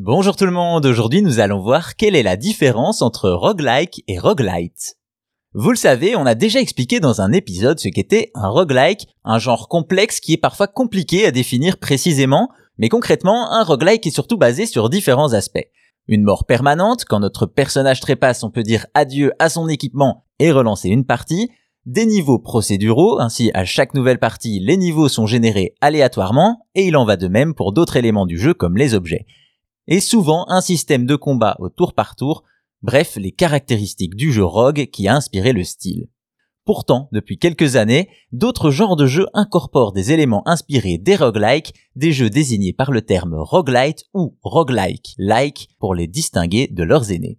Bonjour tout le monde, aujourd'hui nous allons voir quelle est la différence entre roguelike et roguelite. Vous le savez, on a déjà expliqué dans un épisode ce qu'était un roguelike, un genre complexe qui est parfois compliqué à définir précisément, mais concrètement, un roguelike est surtout basé sur différents aspects. Une mort permanente, quand notre personnage trépasse, on peut dire adieu à son équipement et relancer une partie, des niveaux procéduraux, ainsi à chaque nouvelle partie, les niveaux sont générés aléatoirement, et il en va de même pour d'autres éléments du jeu comme les objets. Et souvent un système de combat au tour par tour, bref les caractéristiques du jeu Rogue qui a inspiré le style. Pourtant, depuis quelques années, d'autres genres de jeux incorporent des éléments inspirés des roguelikes, des jeux désignés par le terme roguelite ou roguelike, like pour les distinguer de leurs aînés.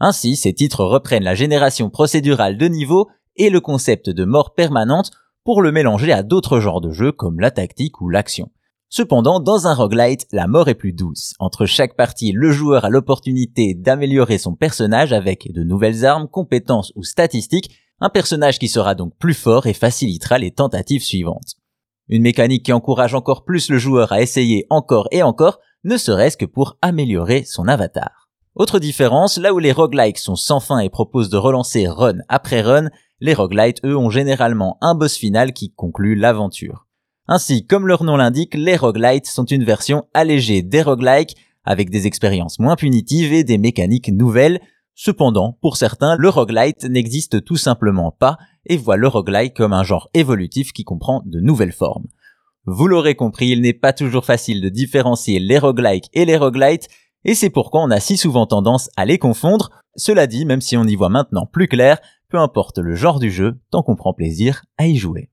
Ainsi, ces titres reprennent la génération procédurale de niveaux et le concept de mort permanente pour le mélanger à d'autres genres de jeux comme la tactique ou l'action. Cependant, dans un roguelite, la mort est plus douce. Entre chaque partie, le joueur a l'opportunité d'améliorer son personnage avec de nouvelles armes, compétences ou statistiques, un personnage qui sera donc plus fort et facilitera les tentatives suivantes. Une mécanique qui encourage encore plus le joueur à essayer encore et encore, ne serait-ce que pour améliorer son avatar. Autre différence, là où les roguelikes sont sans fin et proposent de relancer run après run, les roguelites, eux, ont généralement un boss final qui conclut l'aventure. Ainsi, comme leur nom l'indique, les roguelites sont une version allégée des roguelikes, avec des expériences moins punitives et des mécaniques nouvelles. Cependant, pour certains, le roguelite n'existe tout simplement pas et voit le roguelike comme un genre évolutif qui comprend de nouvelles formes. Vous l'aurez compris, il n'est pas toujours facile de différencier les roguelikes et les roguelites, et c'est pourquoi on a si souvent tendance à les confondre. Cela dit, même si on y voit maintenant plus clair, peu importe le genre du jeu, tant qu'on prend plaisir à y jouer.